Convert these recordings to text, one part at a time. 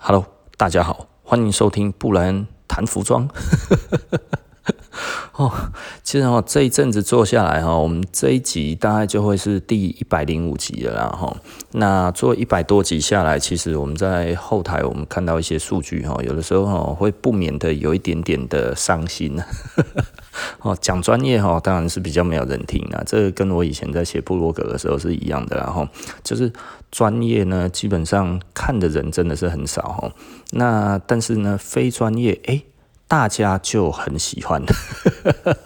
Hello，大家好，欢迎收听布莱恩谈服装。哦，其实哦，这一阵子做下来哈，我们这一集大概就会是第一百零五集了啦哈。那做一百多集下来，其实我们在后台我们看到一些数据哈，有的时候哈会不免的有一点点的伤心。哦，讲专业哈，当然是比较没有人听啊。这个跟我以前在写部落格的时候是一样的，然后就是专业呢，基本上看的人真的是很少哈。那但是呢，非专业诶大家就很喜欢，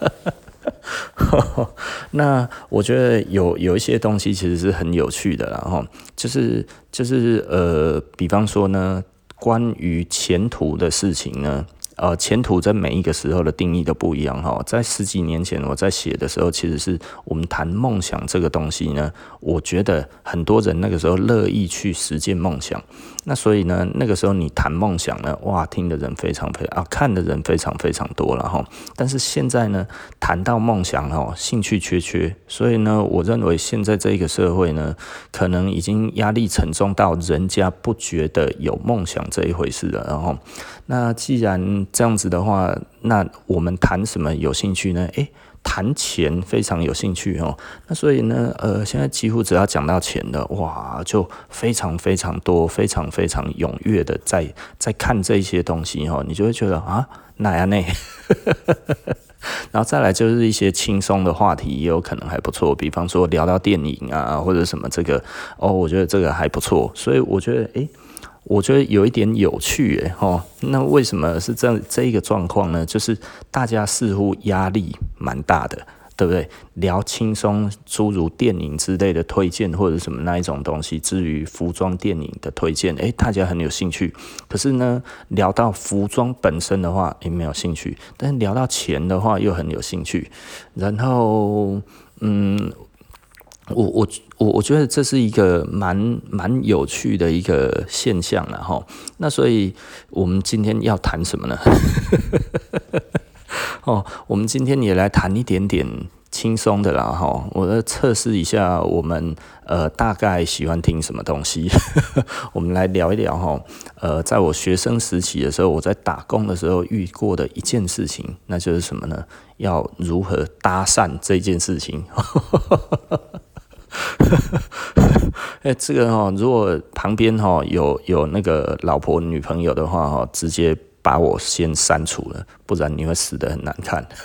那我觉得有有一些东西其实是很有趣的，然后就是就是呃，比方说呢，关于前途的事情呢。呃，前途在每一个时候的定义都不一样哈。在十几年前我在写的时候，其实是我们谈梦想这个东西呢，我觉得很多人那个时候乐意去实践梦想。那所以呢，那个时候你谈梦想呢，哇，听的人非常非常啊，看的人非常非常多了哈。但是现在呢，谈到梦想哈，兴趣缺缺，所以呢，我认为现在这个社会呢，可能已经压力沉重到人家不觉得有梦想这一回事了。然后，那既然这样子的话，那我们谈什么有兴趣呢？诶。谈钱非常有兴趣哦，那所以呢，呃，现在几乎只要讲到钱的，哇，就非常非常多，非常非常踊跃的在在看这些东西哦，你就会觉得啊，哪样呢？然后再来就是一些轻松的话题，也有可能还不错，比方说聊到电影啊，或者什么这个哦，我觉得这个还不错，所以我觉得诶。我觉得有一点有趣诶，吼，那为什么是这这一个状况呢？就是大家似乎压力蛮大的，对不对？聊轻松，诸如电影之类的推荐或者什么那一种东西，至于服装电影的推荐，诶，大家很有兴趣。可是呢，聊到服装本身的话，也没有兴趣；但是聊到钱的话，又很有兴趣。然后，嗯。我我我我觉得这是一个蛮蛮有趣的一个现象了哈。那所以我们今天要谈什么呢？哦，我们今天也来谈一点点轻松的啦哈。我来测试一下我们呃大概喜欢听什么东西。我们来聊一聊哈。呃，在我学生时期的时候，我在打工的时候遇过的一件事情，那就是什么呢？要如何搭讪这件事情。哎，这个哈，如果旁边哈有有那个老婆女朋友的话哈，直接把我先删除了，不然你会死得很难看。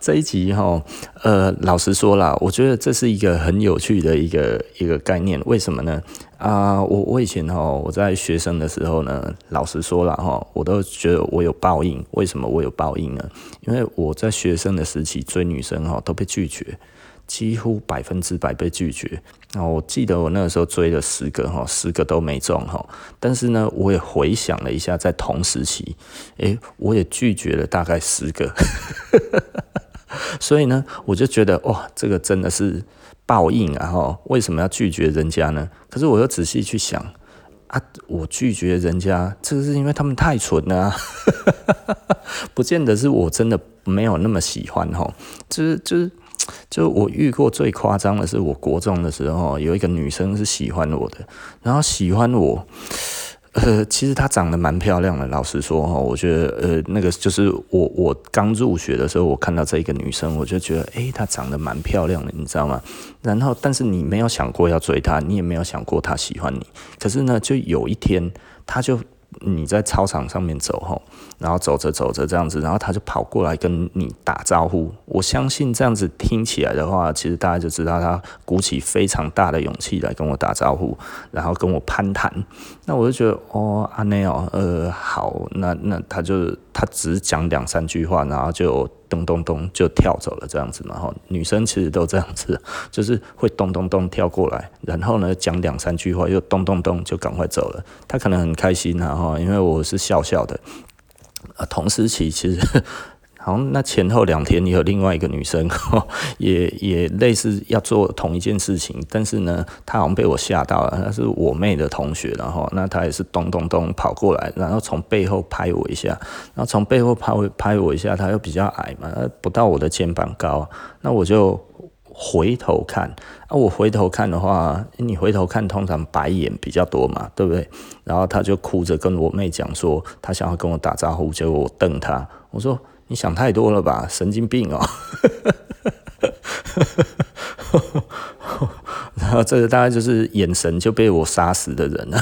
这一集哈，呃，老实说啦，我觉得这是一个很有趣的一个一个概念。为什么呢？啊、我我以前哈，我在学生的时候呢，老实说了哈，我都觉得我有报应。为什么我有报应呢？因为我在学生的时期追女生哈，都被拒绝。几乎百分之百被拒绝。那我记得我那个时候追了十个哈，十个都没中哈。但是呢，我也回想了一下，在同时期，诶，我也拒绝了大概十个。所以呢，我就觉得哇，这个真的是报应啊！哈，为什么要拒绝人家呢？可是我又仔细去想啊，我拒绝人家，这个是因为他们太蠢了，不见得是我真的没有那么喜欢哈。就是就是。就我遇过最夸张的是，我国中的时候，有一个女生是喜欢我的，然后喜欢我，其实她长得蛮漂亮的。老实说哈，我觉得呃，那个就是我我刚入学的时候，我看到这一个女生，我就觉得诶，她长得蛮漂亮的，你知道吗？然后，但是你没有想过要追她，你也没有想过她喜欢你。可是呢，就有一天，她就。你在操场上面走吼，然后走着走着这样子，然后他就跑过来跟你打招呼。我相信这样子听起来的话，其实大家就知道他鼓起非常大的勇气来跟我打招呼，然后跟我攀谈。那我就觉得哦，阿内哦，呃，好，那那他就他只讲两三句话，然后就。咚咚咚就跳走了，这样子嘛哈，女生其实都这样子，就是会咚咚咚跳过来，然后呢讲两三句话，又咚咚咚就赶快走了。她可能很开心啊哈，因为我是笑笑的。啊，同时期其实。好，那前后两天，也有另外一个女生，也也类似要做同一件事情，但是呢，她好像被我吓到了。她是我妹的同学，然后那她也是咚咚咚跑过来，然后从背后拍我一下，然后从背后拍拍我一下，她又比较矮嘛，不到我的肩膀高，那我就回头看啊，我回头看的话，你回头看通常白眼比较多嘛，对不对？然后他就哭着跟我妹讲说，他想要跟我打招呼，结果我瞪他，我说你想太多了吧，神经病哦。然后这个大概就是眼神就被我杀死的人了。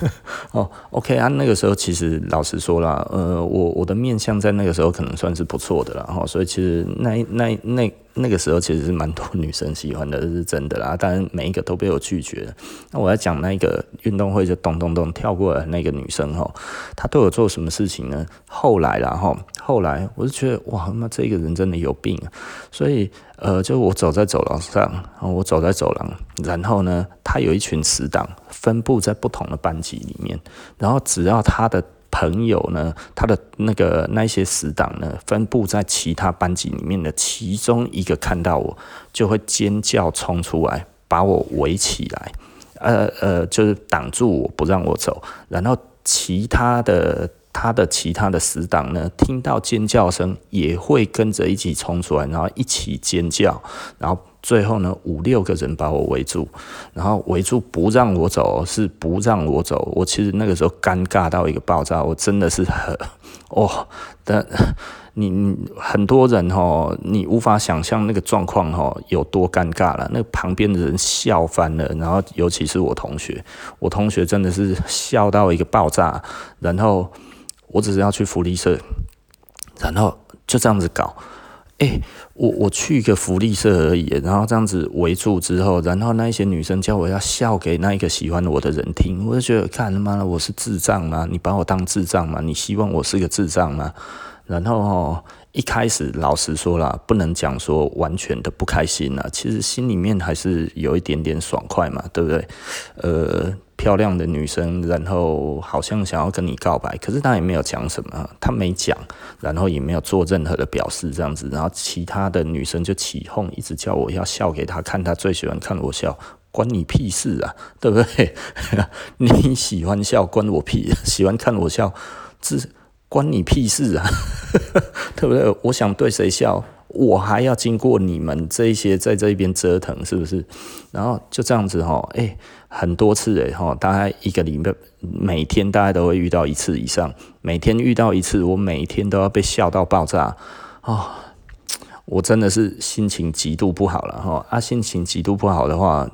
哦，OK 啊，那个时候其实老实说啦，呃，我我的面相在那个时候可能算是不错的了哈，所以其实那那那那个时候其实是蛮多女生喜欢的，这是真的啦。当然每一个都被我拒绝了。那我要讲那个运动会就咚咚咚跳过来那个女生哈，她对我做什么事情呢？后来啦哈，后来我就觉得哇，那这个人真的有病啊，所以。呃，就我走在走廊上，我走在走廊，然后呢，他有一群死党分布在不同的班级里面，然后只要他的朋友呢，他的那个那些死党呢，分布在其他班级里面的其中一个看到我，就会尖叫冲出来，把我围起来，呃呃，就是挡住我不让我走，然后其他的。他的其他的死党呢，听到尖叫声也会跟着一起冲出来，然后一起尖叫，然后最后呢，五六个人把我围住，然后围住不让我走，是不让我走。我其实那个时候尴尬到一个爆炸，我真的是很 哦，但 你你很多人哦，你无法想象那个状况哦有多尴尬了。那旁边的人笑翻了，然后尤其是我同学，我同学真的是笑到一个爆炸，然后。我只是要去福利社，然后就这样子搞，哎、我我去一个福利社而已，然后这样子围住之后，然后那一些女生叫我要笑给那一个喜欢我的人听，我就觉得，看他妈的，我是智障吗？你把我当智障吗？你希望我是个智障吗？然后，一开始老实说啦，不能讲说完全的不开心啦，其实心里面还是有一点点爽快嘛，对不对？呃。漂亮的女生，然后好像想要跟你告白，可是她也没有讲什么，她没讲，然后也没有做任何的表示，这样子，然后其他的女生就起哄，一直叫我要笑给她看，她最喜欢看我笑，关你屁事啊，对不对？你喜欢笑关我屁，喜欢看我笑，这关你屁事啊，对不对？我想对谁笑？我还要经过你们这一些在这一边折腾，是不是？然后就这样子哈，哎、很多次哎哈，大概一个礼拜，每天大概都会遇到一次以上，每天遇到一次，我每天都要被笑到爆炸哦，我真的是心情极度不好了哈，啊，心情极度不好的话。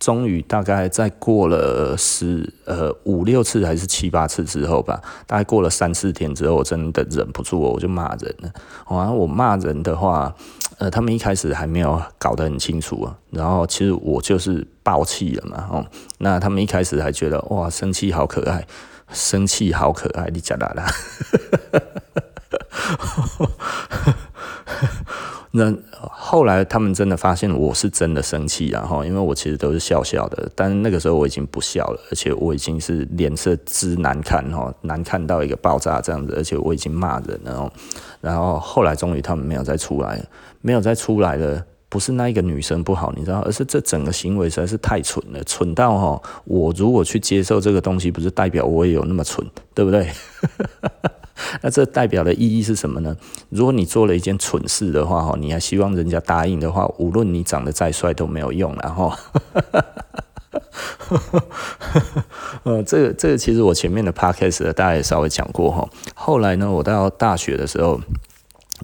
终于大概在过了十呃五六次还是七八次之后吧，大概过了三四天之后，我真的忍不住我就骂人了。然后我骂人的话，呃，他们一开始还没有搞得很清楚啊。然后其实我就是爆气了嘛，哦，那他们一开始还觉得哇，生气好可爱，生气好可爱，你假啦啦。那后来他们真的发现我是真的生气，然后因为我其实都是笑笑的，但是那个时候我已经不笑了，而且我已经是脸色之难看哈，难看到一个爆炸这样子，而且我已经骂人了，然后后来终于他们没有再出来，没有再出来了，不是那一个女生不好，你知道，而是这整个行为实在是太蠢了，蠢到哈，我如果去接受这个东西，不是代表我也有那么蠢，对不对？那这代表的意义是什么呢？如果你做了一件蠢事的话，哈，你还希望人家答应的话，无论你长得再帅都没有用，然后，呃，这个这个其实我前面的 podcast 大家也稍微讲过哈。后来呢，我到大学的时候。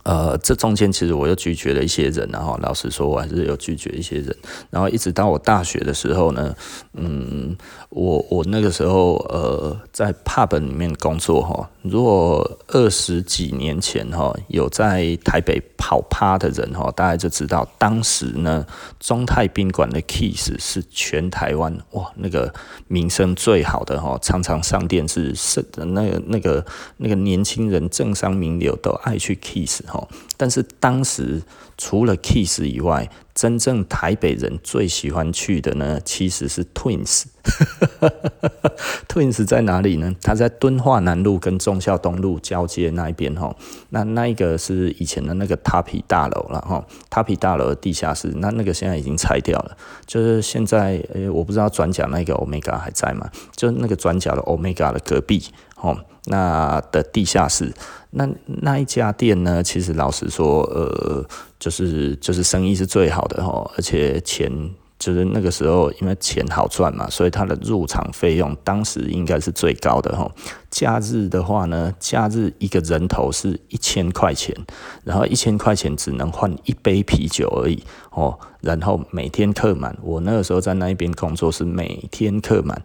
呃，这中间其实我又拒绝了一些人，然后老实说，我还是有拒绝一些人，然后一直到我大学的时候呢，嗯，我我那个时候呃在 pub 里面工作哈，如果二十几年前哈有在台北跑趴的人哈，大家就知道当时呢中泰宾馆的 Kiss 是全台湾哇那个名声最好的哈，常常上电视是那个那个那个年轻人政商名流都爱去 Kiss 哈。但是当时除了 Kiss 以外，真正台北人最喜欢去的呢，其实是 Twins。Twins 在哪里呢？它在敦化南路跟忠孝东路交接那一边哈。那那一个是以前的那个 Tapi 大楼了哈，Tapi 大楼的地下室，那那个现在已经拆掉了。就是现在，诶、我不知道转角那个 Omega 还在吗？就那个转角的 Omega 的隔壁，哦，那的地下室，那那一家店呢？其实老实说，呃，就是就是生意是最好的哈，而且钱。就是那个时候，因为钱好赚嘛，所以它的入场费用当时应该是最高的哈。假日的话呢，假日一个人头是一千块钱，然后一千块钱只能换一杯啤酒而已哦。然后每天客满，我那个时候在那边工作是每天客满，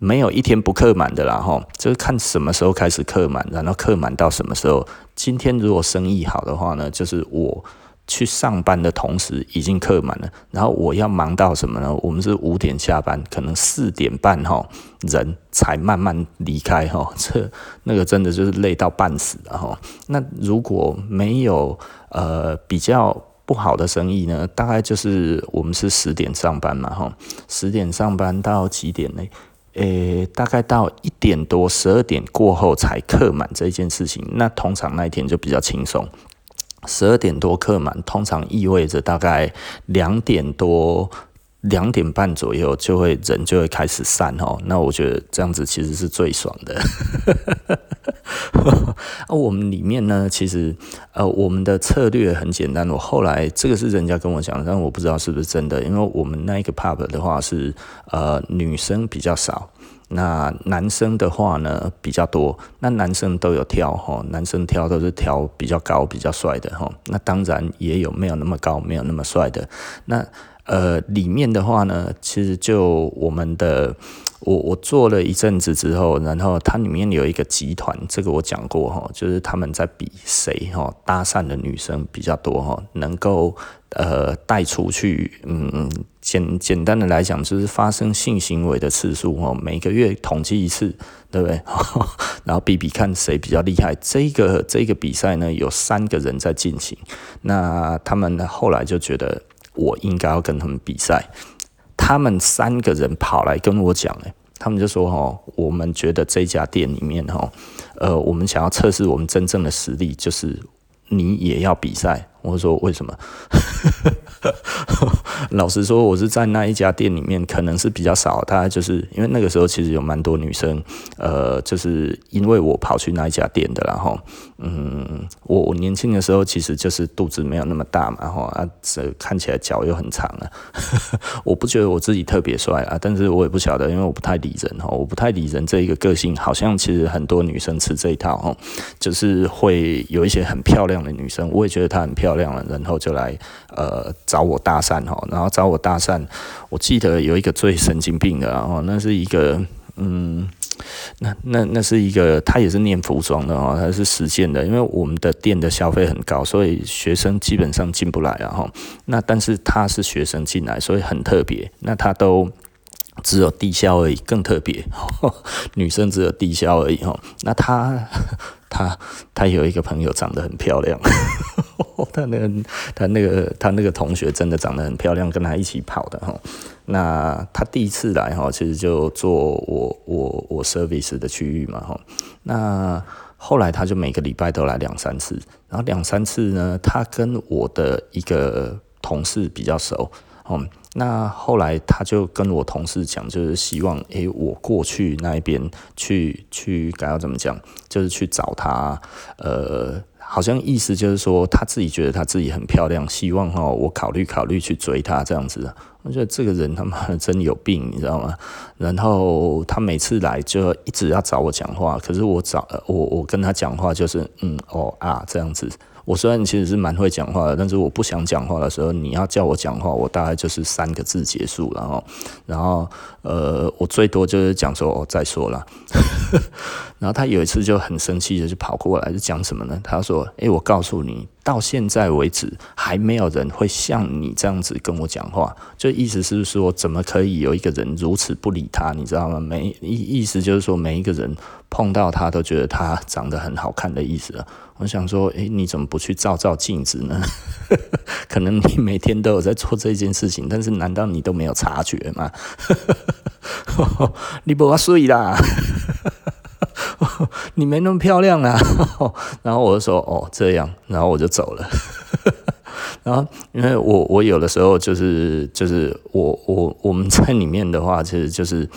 没有一天不客满的啦哈。就是看什么时候开始客满，然后客满到什么时候。今天如果生意好的话呢，就是我。去上班的同时已经客满了，然后我要忙到什么呢？我们是五点下班，可能四点半哈人才慢慢离开哈，这那个真的就是累到半死了哈。那如果没有呃比较不好的生意呢？大概就是我们是十点上班嘛哈，十点上班到几点呢？诶，大概到一点多十二点过后才客满这件事情，那通常那一天就比较轻松。十二点多客满，通常意味着大概两点多、两点半左右就会人就会开始散哦。那我觉得这样子其实是最爽的。啊，我们里面呢，其实呃，我们的策略很简单。我后来这个是人家跟我讲，但我不知道是不是真的，因为我们那一个 pub 的话是呃女生比较少。那男生的话呢比较多，那男生都有挑哈，男生挑都是挑比较高、比较帅的哈。那当然也有没有那么高、没有那么帅的。那呃里面的话呢，其实就我们的。我我做了一阵子之后，然后它里面有一个集团，这个我讲过哈，就是他们在比谁哈搭讪的女生比较多哈，能够呃带出去，嗯，简简单的来讲就是发生性行为的次数哈，每个月统计一次，对不对？然后比比看谁比较厉害。这个这个比赛呢，有三个人在进行，那他们后来就觉得我应该要跟他们比赛。他们三个人跑来跟我讲，哎，他们就说，哦，我们觉得这家店里面，哦，呃，我们想要测试我们真正的实力，就是你也要比赛。我说为什么？老实说，我是在那一家店里面，可能是比较少。大概就是因为那个时候其实有蛮多女生，呃，就是因为我跑去那一家店的，然后，嗯，我我年轻的时候其实就是肚子没有那么大嘛，然后啊，这看起来脚又很长啊。我不觉得我自己特别帅啊，但是我也不晓得，因为我不太理人哈，我不太理人这一个个性，好像其实很多女生吃这一套哈，就是会有一些很漂亮的女生，我也觉得她很漂亮。漂亮了，然后就来呃找我搭讪哈，然后找我搭讪。我记得有一个最神经病的，然后那是一个嗯，那那那是一个，他也是念服装的哦，他是实践的，因为我们的店的消费很高，所以学生基本上进不来啊哈。那但是他是学生进来，所以很特别。那他都只有低消而已，更特别。女生只有低消而已哈。那她，她，她有一个朋友长得很漂亮，她那个她那个她那个同学真的长得很漂亮，跟她一起跑的哈。那她第一次来哈，其实就做我我我 service 的区域嘛哈。那后来她就每个礼拜都来两三次，然后两三次呢，她跟我的一个同事比较熟，嗯。那后来他就跟我同事讲，就是希望诶、我过去那一边去去该要怎么讲，就是去找他，呃，好像意思就是说他自己觉得他自己很漂亮，希望哈我考虑考虑去追他这样子。我觉得这个人他妈真有病，你知道吗？然后他每次来就一直要找我讲话，可是我找我我跟他讲话就是嗯哦啊这样子。我虽然其实是蛮会讲话的，但是我不想讲话的时候，你要叫我讲话，我大概就是三个字结束，然后，然后，呃，我最多就是讲说哦，再说了。然后他有一次就很生气的就跑过来，就讲什么呢？他说：“诶，我告诉你，到现在为止还没有人会像你这样子跟我讲话。就意思是说，怎么可以有一个人如此不理他？你知道吗？没意意思就是说，每一个人。”碰到他都觉得他长得很好看的意思啊。我想说，诶，你怎么不去照照镜子呢？可能你每天都有在做这件事情，但是难道你都没有察觉吗？你不要睡啦，你没那么漂亮啊。然后我就说，哦，这样，然后我就走了。然后，因为我我有的时候就是就是我我我们在里面的话，其实就是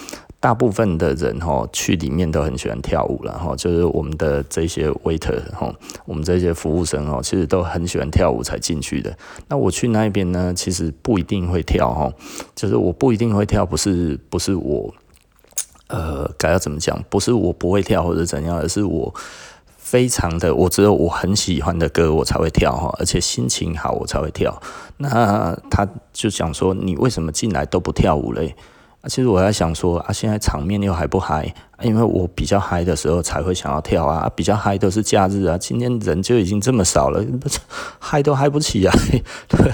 大部分的人哈去里面都很喜欢跳舞了哈，就是我们的这些 waiter 哈，我们这些服务生哦，其实都很喜欢跳舞才进去的。那我去那边呢，其实不一定会跳哈，就是我不一定会跳，不是不是我呃该要怎么讲，不是我不会跳或者怎样，而是我。非常的，我只有我很喜欢的歌，我才会跳哈，而且心情好，我才会跳。那他就想说，你为什么进来都不跳舞嘞？其实我在想说啊，现在场面又还不嗨，因为我比较嗨的时候才会想要跳啊，比较嗨都是假日啊，今天人就已经这么少了，嗨都嗨不起来。对，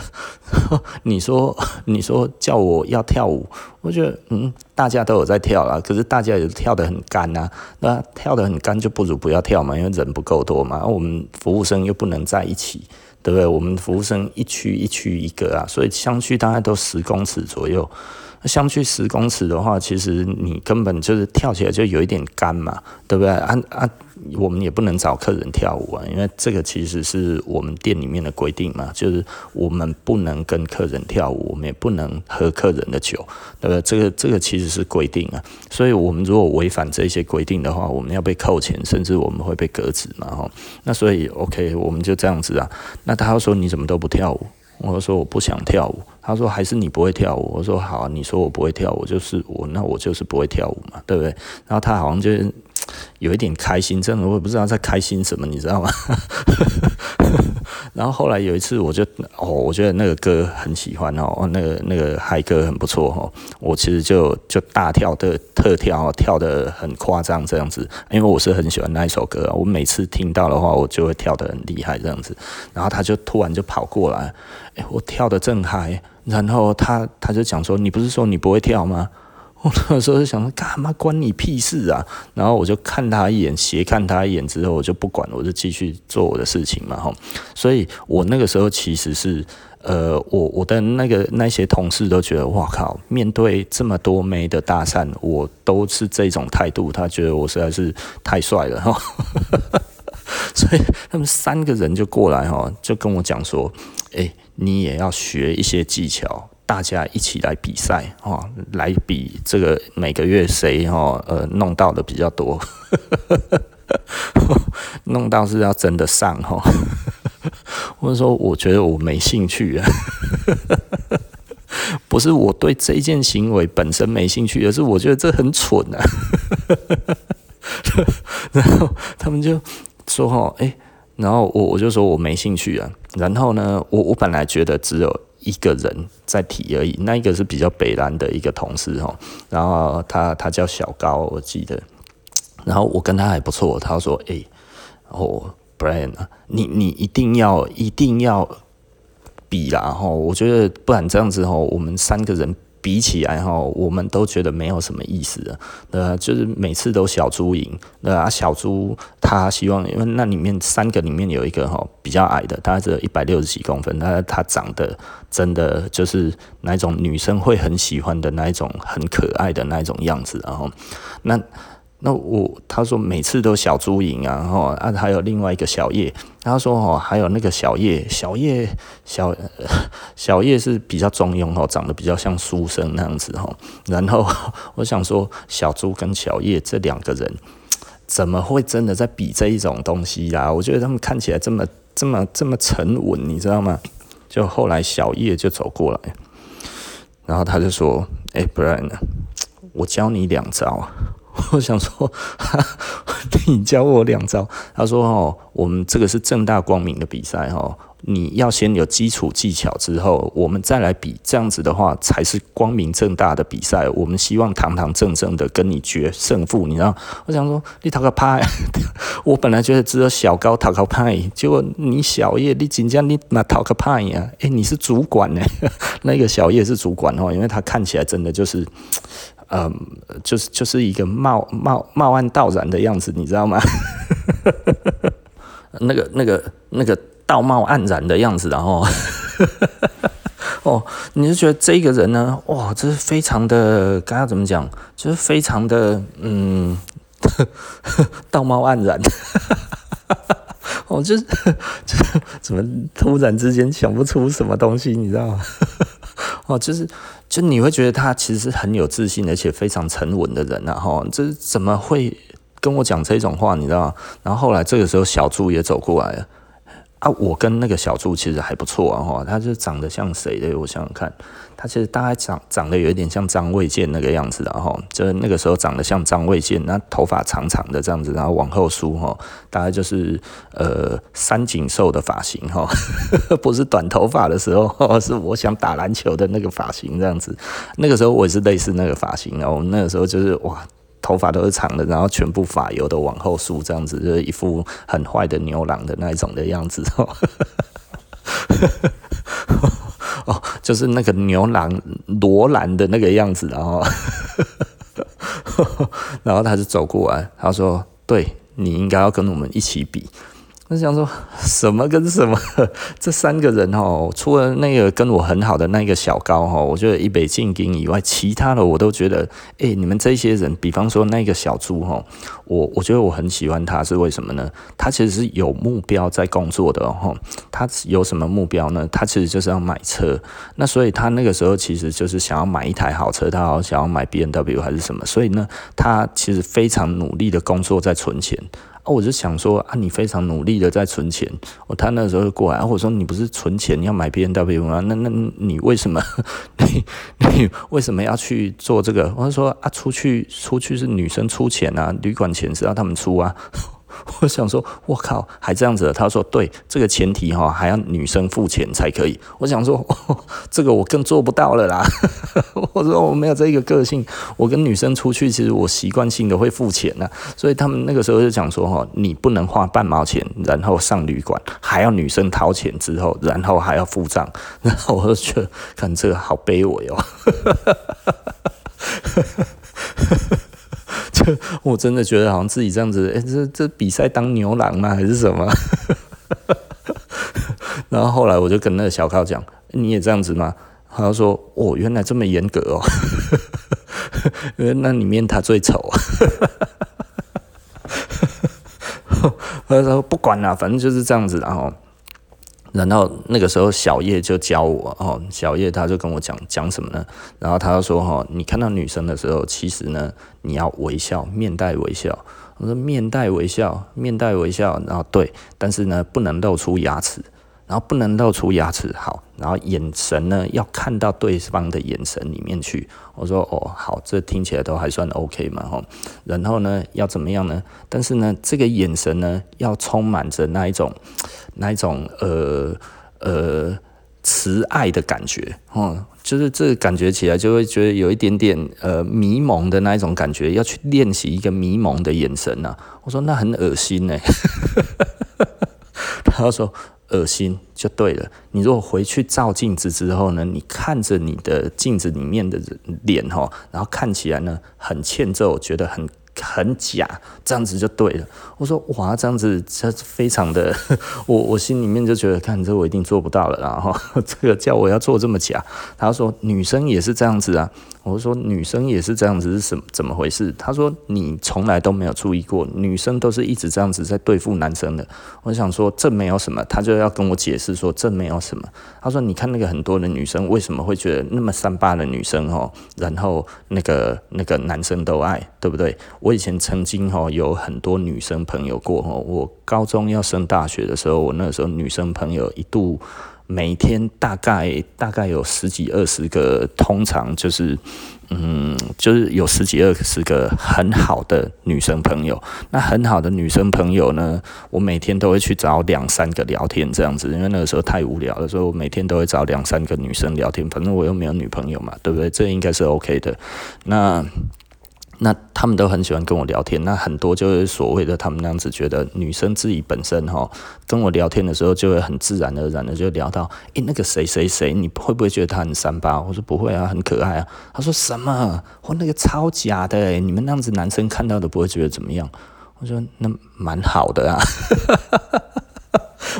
你说你说叫我要跳舞，我觉得嗯，大家都有在跳啦，可是大家也跳得很干呐，那跳得很干就不如不要跳嘛，因为人不够多嘛，我们服务生又不能在一起，对不对？我们服务生一区一区一个啊，所以相距大概都十公尺左右。相距十公尺的话，其实你根本就是跳起来就有一点干嘛，对不对？啊啊，我们也不能找客人跳舞啊，因为这个其实是我们店里面的规定嘛，就是我们不能跟客人跳舞，我们也不能喝客人的酒，对不对？这个这个其实是规定啊，所以我们如果违反这些规定的话，我们要被扣钱，甚至我们会被革职嘛，哈。那所以 OK，我们就这样子啊。那他说你怎么都不跳舞？我说我不想跳舞，他说还是你不会跳舞。我说好啊，你说我不会跳舞，就是我，那我就是不会跳舞嘛，对不对？然后他好像就有一点开心，真的我也不知道在开心什么，你知道吗？然后后来有一次，我就哦，我觉得那个歌很喜欢哦，那个那个嗨歌很不错哦，我其实就就大跳的特跳，跳得很夸张这样子，因为我是很喜欢那一首歌，我每次听到的话，我就会跳得很厉害这样子。然后他就突然就跑过来，诶，我跳得正嗨，然后他他就讲说：“你不是说你不会跳吗？”我那时候就想说，干嘛关你屁事啊？然后我就看他一眼，斜看他一眼之后，我就不管，我就继续做我的事情嘛，哈。所以我那个时候其实是，呃，我我的那个那些同事都觉得，哇靠，面对这么多妹的搭讪，我都是这种态度，他觉得我实在是太帅了，哈。所以他们三个人就过来，哈，就跟我讲说，诶，你也要学一些技巧。大家一起来比赛哦，来比这个每个月谁哦呃弄到的比较多，弄到是要真的上哈，或者说我觉得我没兴趣啊，不是我对这件行为本身没兴趣，而是我觉得这很蠢啊，然后他们就说哦，哎，然后我我就说我没兴趣啊，然后呢，我我本来觉得只有。一个人在提而已，那一个是比较北兰的一个同事哈，然后他他叫小高，我记得，然后我跟他还不错，他说哎、欸，哦，Brian，你你一定要一定要比啦哈，我觉得不然这样子哈，我们三个人。比起来哈，我们都觉得没有什么意思的，呃，就是每次都小猪赢，那啊，小猪他希望，因为那里面三个里面有一个哈比较矮的，他只有一百六十几公分，他他长得真的就是那种女生会很喜欢的那一种很可爱的那一种样子，然后那。那我他说每次都小猪赢啊，然后啊还有另外一个小叶，他说哦还有那个小叶，小叶小 小叶是比较中庸哦，长得比较像书生那样子哦。然后我想说小猪跟小叶这两个人怎么会真的在比这一种东西呀？我觉得他们看起来这么这么这么沉稳，你知道吗？就后来小叶就走过来，然后他就说：“哎，Brian，我教你两招。”我想说，哈 你教我两招。他说：“哦，我们这个是正大光明的比赛哦，你要先有基础技巧，之后我们再来比。这样子的话，才是光明正大的比赛。我们希望堂堂正正的跟你决胜负。你知道？我想说，你讨个拍。我本来觉得只有小高讨个拍，结果你小叶，你紧张，你那讨个拍呀？诶，你是主管呢？那个小叶是主管哦，因为他看起来真的就是。”嗯，就是就是一个貌貌貌岸道然的样子，你知道吗？那个那个那个道貌岸然的样子，然后 哦，你就觉得这个人呢，哇，这是非常的，刚刚怎么讲，就是非常的，嗯，道貌岸然。哦，就是就是怎么突然之间想不出什么东西，你知道吗？哦，就是就你会觉得他其实是很有自信，而且非常沉稳的人啊。哈，这怎么会跟我讲这种话？你知道？然后后来这个时候小猪也走过来了。啊，我跟那个小猪其实还不错啊，哈，他就长得像谁的？我想想看，他其实大概长长得有一点像张卫健那个样子的哈，就是那个时候长得像张卫健，那头发长长的这样子，然后往后梳哈，大概就是呃三井寿的发型哈，不是短头发的时候，是我想打篮球的那个发型这样子，那个时候我也是类似那个发型，然后那个时候就是哇。头发都是长的，然后全部发油都往后梳，这样子就是一副很坏的牛郎的那一种的样子哦。哦，就是那个牛郎罗兰的那个样子，然后，然后他就走过来，他说：“对，你应该要跟我们一起比。”我想说 什么跟什么，这三个人哦，除了那个跟我很好的那个小高哦，我觉得一北进京以外，其他的我都觉得，哎，你们这些人，比方说那个小猪哈，我我觉得我很喜欢他，是为什么呢？他其实是有目标在工作的哦，他有什么目标呢？他其实就是要买车，那所以他那个时候其实就是想要买一台好车，他好想要买 B N W 还是什么，所以呢，他其实非常努力的工作在存钱。哦，我就想说啊，你非常努力的在存钱。我他那时候就过来，我说你不是存钱你要买 B N W 吗？那那你为什么你你为什么要去做这个？我就说啊，出去出去是女生出钱啊，旅馆钱是要他们出啊。我想说，我靠，还这样子？他说，对，这个前提哈，还要女生付钱才可以。我想说，这个我更做不到了啦。我说我没有这个个性，我跟女生出去，其实我习惯性的会付钱呐。所以他们那个时候就讲说，哈，你不能花半毛钱，然后上旅馆，还要女生掏钱之后，然后还要付账。然后我就觉得，看这个好卑微哦。我真的觉得好像自己这样子，哎、这这比赛当牛郎吗？还是什么？然后后来我就跟那个小高讲，你也这样子吗？他说，哦，原来这么严格哦，因为那里面他最丑。他说不管了，反正就是这样子，然后。然后那个时候小叶就教我哦，小叶他就跟我讲讲什么呢？然后他就说哈，你看到女生的时候，其实呢，你要微笑，面带微笑。我说面带微笑，面带微笑，然后对，但是呢，不能露出牙齿。然后不能露出牙齿，好，然后眼神呢，要看到对方的眼神里面去。我说哦，好，这听起来都还算 OK 嘛，吼。然后呢，要怎么样呢？但是呢，这个眼神呢，要充满着那一种，那一种呃呃慈爱的感觉，哦，就是这个感觉起来就会觉得有一点点呃迷蒙的那一种感觉，要去练习一个迷蒙的眼神呐。我说那很恶心呢。他说。恶心就对了。你如果回去照镜子之后呢，你看着你的镜子里面的脸哈，然后看起来呢很欠揍，觉得很很假，这样子就对了。我说哇，这样子这非常的，我我心里面就觉得，看这我一定做不到了。然后 这个叫我要做这么假，他说女生也是这样子啊。我说女生也是这样子，是什怎么回事？他说你从来都没有注意过，女生都是一直这样子在对付男生的。我想说这没有什么，他就要跟我解释说这没有什么。他说你看那个很多的女生为什么会觉得那么三八的女生哦，然后那个那个男生都爱，对不对？我以前曾经哦有很多女生朋友过哦，我高中要升大学的时候，我那个时候女生朋友一度。每天大概大概有十几二十个，通常就是，嗯，就是有十几二十个很好的女生朋友。那很好的女生朋友呢，我每天都会去找两三个聊天这样子，因为那个时候太无聊了，所以我每天都会找两三个女生聊天。反正我又没有女朋友嘛，对不对？这应该是 OK 的。那。那他们都很喜欢跟我聊天，那很多就是所谓的他们那样子觉得女生自己本身哈，跟我聊天的时候就会很自然而然的就聊到，诶、那个谁谁谁，你会不会觉得他很三八？我说不会啊，很可爱啊。他说什么？我那个超假的、你们那样子男生看到都不会觉得怎么样。我说那蛮好的啊。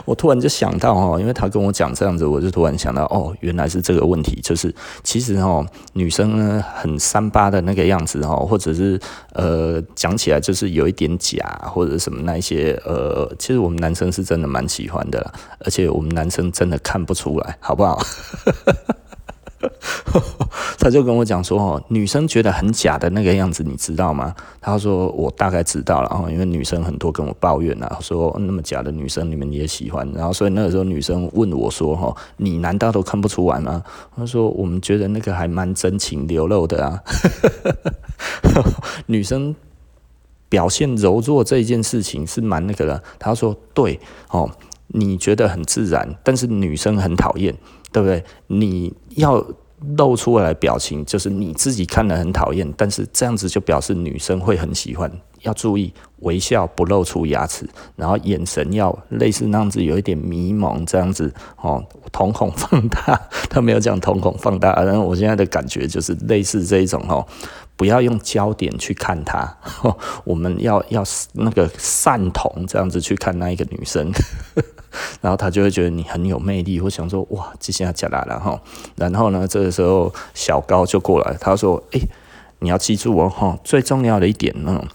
我突然就想到哦，因为他跟我讲这样子，我就突然想到哦，原来是这个问题，就是其实哦，女生呢很三八的那个样子哦，或者是呃讲起来就是有一点假或者什么那一些呃，其实我们男生是真的蛮喜欢的，而且我们男生真的看不出来，好不好？他就跟我讲说：“哦，女生觉得很假的那个样子，你知道吗？”他说：“我大概知道了哦，因为女生很多跟我抱怨啊，说那么假的女生你们也喜欢。然后所以那个时候女生问我说：‘哈，你难道都看不出来吗？’他说：‘我们觉得那个还蛮真情流露的啊。’ 女生表现柔弱这一件事情是蛮那个的。他说：‘对哦，你觉得很自然，但是女生很讨厌。’”对不对？你要露出来表情，就是你自己看了很讨厌，但是这样子就表示女生会很喜欢。要注意微笑不露出牙齿，然后眼神要类似那样子，有一点迷蒙这样子哦，瞳孔放大。他没有讲瞳孔放大，然后我现在的感觉就是类似这一种哦，不要用焦点去看她，我们要要那个散瞳这样子去看那一个女生。然后他就会觉得你很有魅力，会想说哇，这下讲来了哈。然后呢，这个时候小高就过来，他说：“哎，你要记住哦，哈，最重要的一点呢，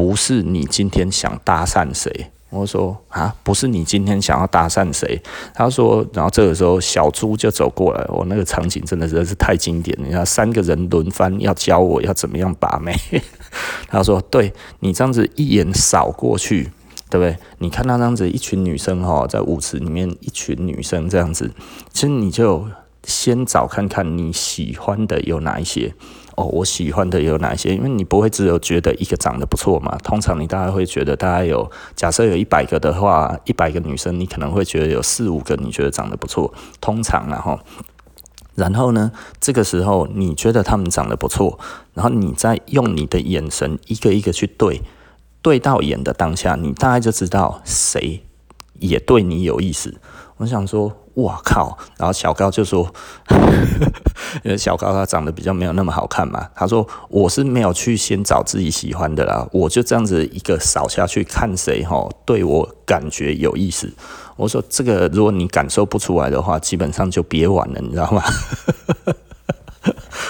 不是你今天想搭讪谁。”我说：“啊，不是你今天想要搭讪谁？”他说：“然后这个时候小猪就走过来，我那个场景真的真是太经典了。你看三个人轮番要教我要怎么样把妹。”他说：“对，你这样子一眼扫过去。”对不对？你看到这样子一群女生哈，在舞池里面，一群女生这样子，其实你就先找看看你喜欢的有哪一些哦。我喜欢的有哪一些？因为你不会只有觉得一个长得不错嘛。通常你大概会觉得大概有，假设有一百个的话，一百个女生，你可能会觉得有四五个你觉得长得不错。通常然后，然后呢，这个时候你觉得他们长得不错，然后你再用你的眼神一个一个去对。对到眼的当下，你大概就知道谁也对你有意思。我想说，哇靠！然后小高就说，因为小高他长得比较没有那么好看嘛，他说我是没有去先找自己喜欢的啦，我就这样子一个扫下去看谁哈对我感觉有意思。我说这个如果你感受不出来的话，基本上就别玩了，你知道吗？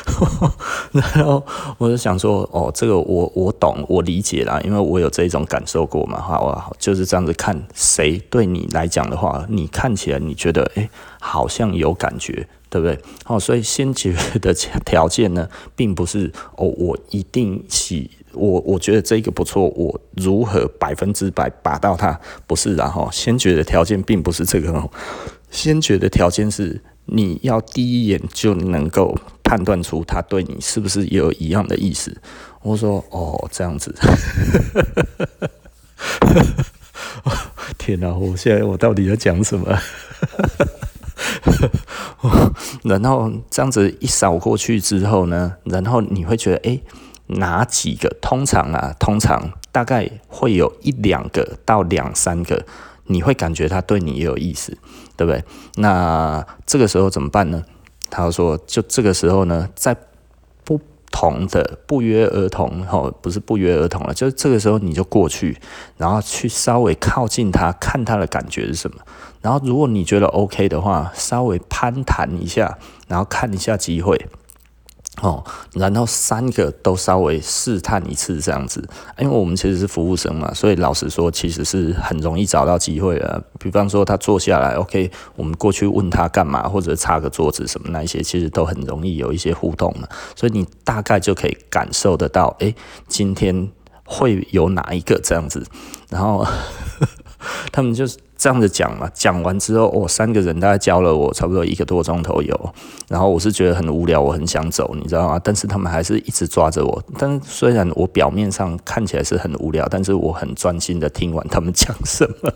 然后我就想说，哦，这个我我懂，我理解啦，因为我有这种感受过嘛，哈，就是这样子看谁对你来讲的话，你看起来你觉得，诶，好像有感觉，对不对？哦，所以先决的条件呢，并不是哦，我一定喜我，我觉得这个不错，我如何百分之百把到它，不是，然后先决的条件并不是这个哦，先决的条件是。你要第一眼就能够判断出他对你是不是有一样的意思。我说哦，这样子，天哪！我现在我到底要讲什么？然后这样子一扫过去之后呢，然后你会觉得，诶，哪几个？通常啊，通常大概会有一两个到两三个。你会感觉他对你也有意思，对不对？那这个时候怎么办呢？他说，就这个时候呢，在不同的不约而同，哦，不是不约而同了，就是这个时候你就过去，然后去稍微靠近他，看他的感觉是什么。然后如果你觉得 OK 的话，稍微攀谈一下，然后看一下机会。哦，然后三个都稍微试探一次这样子，因为我们其实是服务生嘛，所以老实说，其实是很容易找到机会的。比方说他坐下来，OK，我们过去问他干嘛，或者擦个桌子什么那一些，其实都很容易有一些互动嘛。所以你大概就可以感受得到，诶，今天会有哪一个这样子，然后。他们就是这样子讲嘛，讲完之后，我、哦、三个人大概教了我差不多一个多钟头有，然后我是觉得很无聊，我很想走，你知道吗？但是他们还是一直抓着我。但虽然我表面上看起来是很无聊，但是我很专心的听完他们讲什么。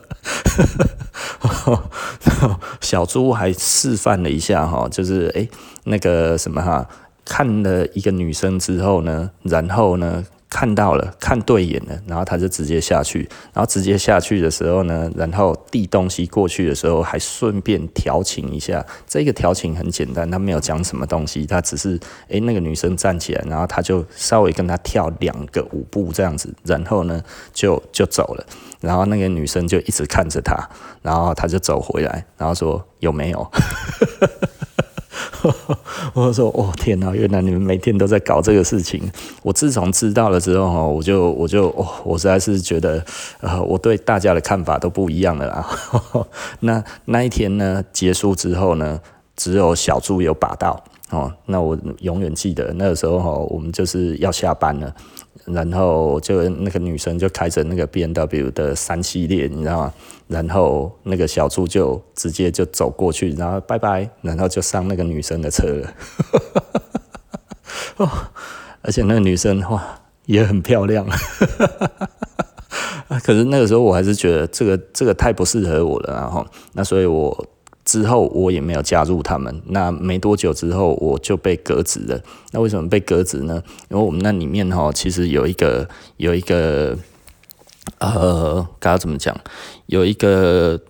小猪还示范了一下哈，就是诶那个什么哈，看了一个女生之后呢，然后呢。看到了，看对眼了，然后他就直接下去，然后直接下去的时候呢，然后递东西过去的时候，还顺便调情一下。这个调情很简单，他没有讲什么东西，他只是诶，那个女生站起来，然后他就稍微跟他跳两个舞步这样子，然后呢就就走了，然后那个女生就一直看着他，然后他就走回来，然后说有没有？我说：“哦天哪，原来你们每天都在搞这个事情。我自从知道了之后，我就我就哦，我实在是觉得，呃，我对大家的看法都不一样了啦。那那一天呢，结束之后呢，只有小猪有把到哦。那我永远记得那个时候，我们就是要下班了。”然后就那个女生就开着那个 BMW 的三系列，你知道吗？然后那个小猪就直接就走过去，然后拜拜，然后就上那个女生的车了。哦，而且那个女生哇也很漂亮。可是那个时候我还是觉得这个这个太不适合我了，然后那所以我。之后我也没有加入他们，那没多久之后我就被革职了。那为什么被革职呢？因为我们那里面哈，其实有一个有一个呃，该怎么讲？有一个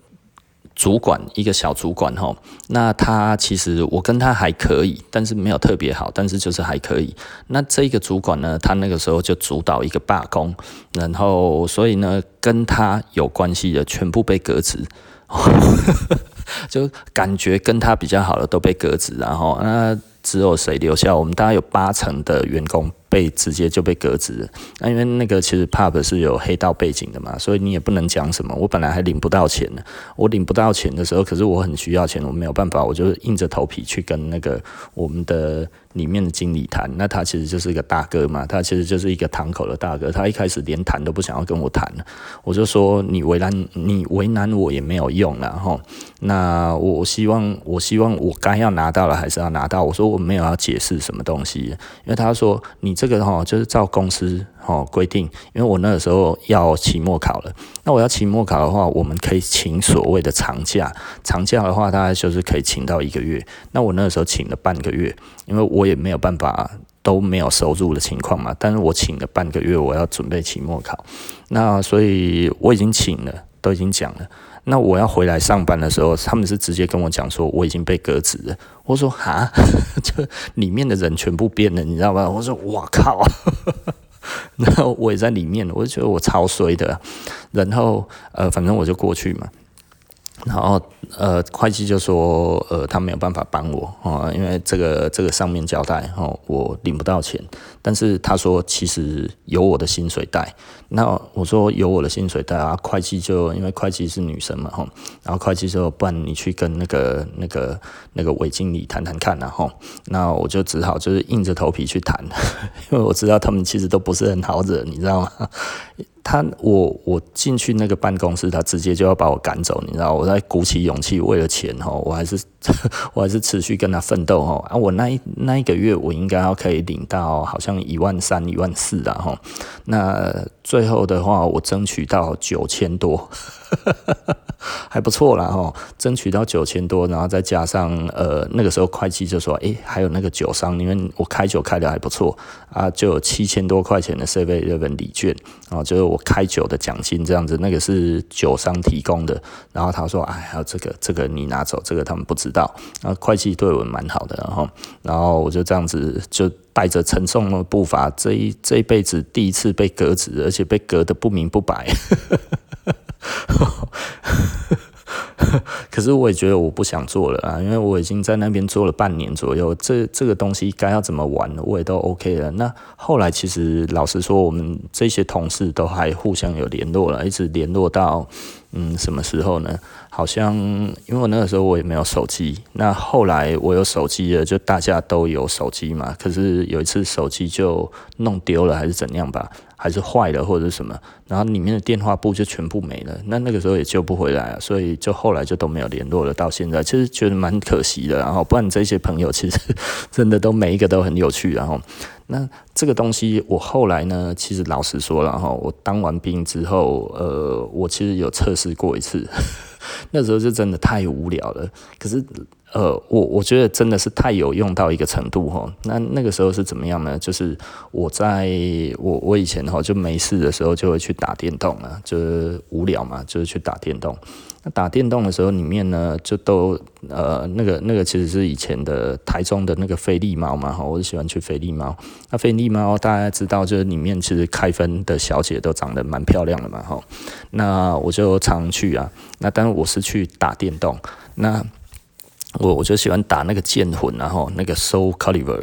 主管，一个小主管哈。那他其实我跟他还可以，但是没有特别好，但是就是还可以。那这个主管呢，他那个时候就主导一个罢工，然后所以呢，跟他有关系的全部被革职。就感觉跟他比较好的都被革职，然后那只有谁留下？我们大概有八成的员工。被直接就被革职了，那因为那个其实 pub 是有黑道背景的嘛，所以你也不能讲什么。我本来还领不到钱呢，我领不到钱的时候，可是我很需要钱，我没有办法，我就硬着头皮去跟那个我们的里面的经理谈。那他其实就是一个大哥嘛，他其实就是一个堂口的大哥，他一开始连谈都不想要跟我谈，我就说你为难你为难我也没有用了哈。那我希望我希望我该要拿到了还是要拿到。我说我没有要解释什么东西，因为他说你这。这个哈就是照公司哈规定，因为我那个时候要期末考了，那我要期末考的话，我们可以请所谓的长假，长假的话大概就是可以请到一个月。那我那个时候请了半个月，因为我也没有办法都没有收入的情况嘛，但是我请了半个月，我要准备期末考，那所以我已经请了，都已经讲了。那我要回来上班的时候，他们是直接跟我讲说我已经被革职了。我说哈，就里面的人全部变了，你知道吗？我说我靠，然后我也在里面，我就觉得我超衰的。然后呃，反正我就过去嘛。然后呃，会计就说呃，他没有办法帮我哦，因为这个这个上面交代哦，我领不到钱。但是他说其实有我的薪水袋。那我说有我的薪水袋啊，会计就因为会计是女生嘛吼，然后会计说不然你去跟那个那个那个韦经理谈谈看然后，那我就只好就是硬着头皮去谈，因为我知道他们其实都不是很好惹，你知道吗？他我我进去那个办公室，他直接就要把我赶走，你知道？我在鼓起勇气为了钱哈，我还是 我还是持续跟他奋斗哈啊！我那一那一个月我应该要可以领到好像一万三一万四啊哈，那最后的话我争取到九千多。还不错啦哈，争取到九千多，然后再加上呃那个时候会计就说，诶、还有那个酒商，因为我开酒开的还不错啊，就有七千多块钱的设备日本礼券啊，就是我开酒的奖金这样子，那个是酒商提供的。然后他说，哎，还有这个这个你拿走，这个他们不知道。然后会计对我蛮好的，然后然后我就这样子就带着沉重的步伐，这一这一辈子第一次被革职，而且被革得不明不白。可是我也觉得我不想做了啊，因为我已经在那边做了半年左右，这这个东西该要怎么玩，我也都 OK 了。那后来其实老实说，我们这些同事都还互相有联络了，一直联络到嗯什么时候呢？好像因为我那个时候我也没有手机，那后来我有手机了，就大家都有手机嘛。可是有一次手机就弄丢了，还是怎样吧？还是坏了或者什么，然后里面的电话簿就全部没了，那那个时候也救不回来了，所以就后来就都没有联络了。到现在其实觉得蛮可惜的，然后不然这些朋友其实真的都每一个都很有趣，然后那这个东西我后来呢，其实老实说了哈，我当完兵之后，呃，我其实有测试过一次，那时候就真的太无聊了，可是。呃，我我觉得真的是太有用到一个程度哈。那那个时候是怎么样呢？就是我在我我以前哈就没事的时候就会去打电动啊，就是无聊嘛，就是去打电动。那打电动的时候里面呢，就都呃那个那个其实是以前的台中的那个菲利猫嘛哈，我就喜欢去菲利猫。那菲利猫大家知道，就是里面其实开分的小姐都长得蛮漂亮的嘛哈。那我就常去啊。那当然我是去打电动。那我我就喜欢打那个剑魂，然后那个 Soul Calibur，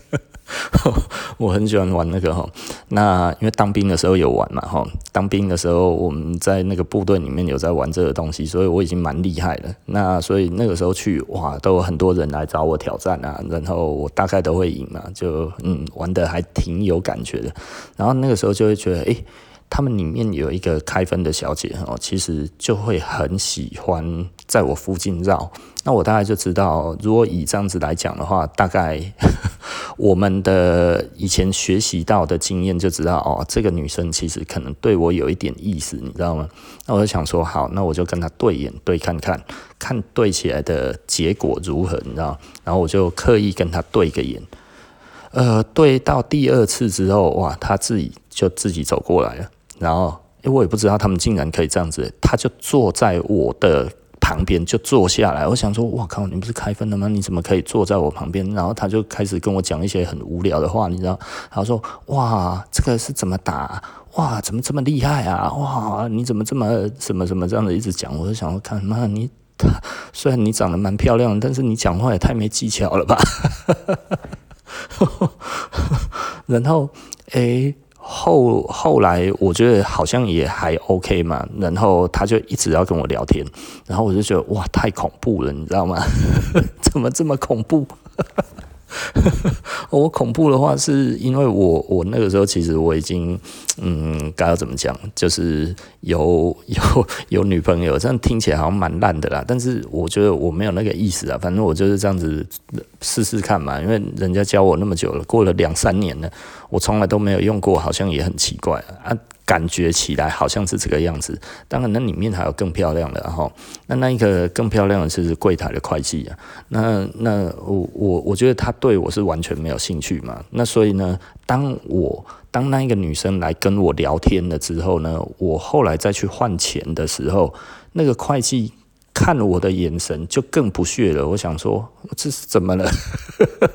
我很喜欢玩那个哈。那因为当兵的时候有玩嘛哈，当兵的时候我们在那个部队里面有在玩这个东西，所以我已经蛮厉害了。那所以那个时候去哇，都有很多人来找我挑战啊，然后我大概都会赢嘛，就嗯玩的还挺有感觉的。然后那个时候就会觉得诶。他们里面有一个开分的小姐哦，其实就会很喜欢在我附近绕。那我大概就知道，如果以这样子来讲的话，大概 我们的以前学习到的经验就知道哦，这个女生其实可能对我有一点意思，你知道吗？那我就想说，好，那我就跟她对眼对看看，看对起来的结果如何，你知道？然后我就刻意跟她对个眼，呃，对到第二次之后，哇，她自己就自己走过来了。然后，诶，我也不知道他们竟然可以这样子，他就坐在我的旁边，就坐下来。我想说，哇靠，你不是开分了吗？你怎么可以坐在我旁边？然后他就开始跟我讲一些很无聊的话，你知道？他说，哇，这个是怎么打？哇，怎么这么厉害啊？哇，你怎么这么什么什么这样子一直讲？我就想说，看，妈，你虽然你长得蛮漂亮，但是你讲话也太没技巧了吧？然后，诶。后后来我觉得好像也还 OK 嘛，然后他就一直要跟我聊天，然后我就觉得哇，太恐怖了，你知道吗？怎么这么恐怖？我恐怖的话，是因为我我那个时候其实我已经嗯，该要怎么讲，就是有有有女朋友，这样听起来好像蛮烂的啦。但是我觉得我没有那个意思啊，反正我就是这样子试试看嘛。因为人家教我那么久了，过了两三年了，我从来都没有用过，好像也很奇怪啊。感觉起来好像是这个样子，当然那里面还有更漂亮的哈。那那一个更漂亮的是柜台的会计啊。那那我我我觉得他对我是完全没有兴趣嘛。那所以呢，当我当那一个女生来跟我聊天了之后呢，我后来再去换钱的时候，那个会计看我的眼神就更不屑了。我想说，这是怎么了？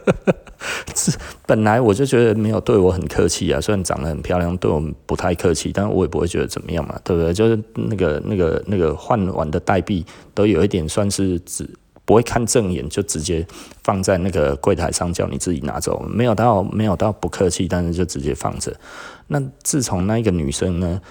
这本来我就觉得没有对我很客气啊，虽然长得很漂亮，对我们不太客气，但我也不会觉得怎么样嘛，对不对？就是那个那个那个换完的代币都有一点算是只不会看正眼，就直接放在那个柜台上叫你自己拿走，没有到没有到不客气，但是就直接放着。那自从那一个女生呢，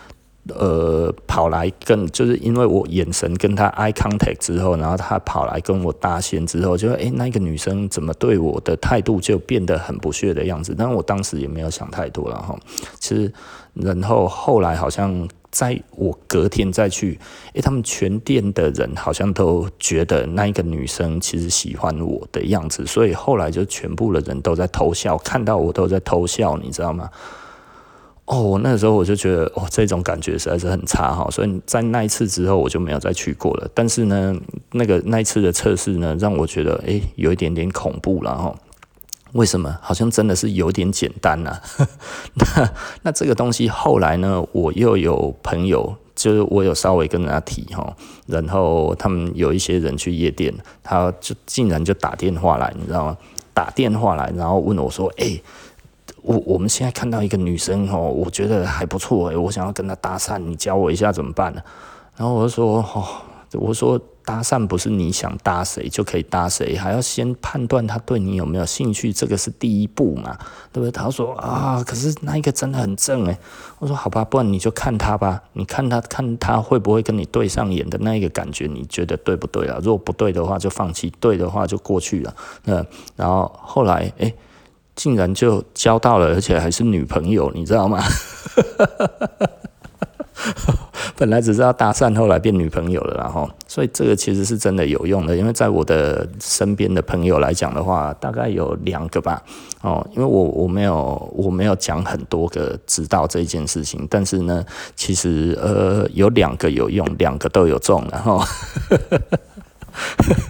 呃，跑来跟，就是因为我眼神跟她 eye contact 之后，然后她跑来跟我搭线之后，就诶、欸，那个女生怎么对我的态度就变得很不屑的样子？但我当时也没有想太多了哈。其实，然后后来好像在我隔天再去，诶、他们全店的人好像都觉得那一个女生其实喜欢我的样子，所以后来就全部的人都在偷笑，看到我都在偷笑，你知道吗？哦，那时候我就觉得，哦，这种感觉实在是很差哈，所以在那一次之后我就没有再去过了。但是呢，那个那一次的测试呢，让我觉得，诶，有一点点恐怖了哈。为什么？好像真的是有点简单呐。那那这个东西后来呢，我又有朋友，就是我有稍微跟人家提哈，然后他们有一些人去夜店，他就竟然就打电话来，你知道吗？打电话来，然后问我说，诶。我我们现在看到一个女生哦，我觉得还不错诶，我想要跟她搭讪，你教我一下怎么办呢？然后我就说哦，我说搭讪不是你想搭谁就可以搭谁，还要先判断他对你有没有兴趣，这个是第一步嘛，对不对？他说啊，可是那一个真的很正诶。我说好吧，不然你就看他吧，你看他看他会不会跟你对上眼的那一个感觉，你觉得对不对啊？如果不对的话就放弃，对的话就过去了。那然后后来诶。竟然就交到了，而且还是女朋友，你知道吗？本来只知道搭讪，后来变女朋友了，然后，所以这个其实是真的有用的。因为在我的身边的朋友来讲的话，大概有两个吧。哦，因为我我没有我没有讲很多个知道这件事情，但是呢，其实呃有两个有用，两个都有中，然后。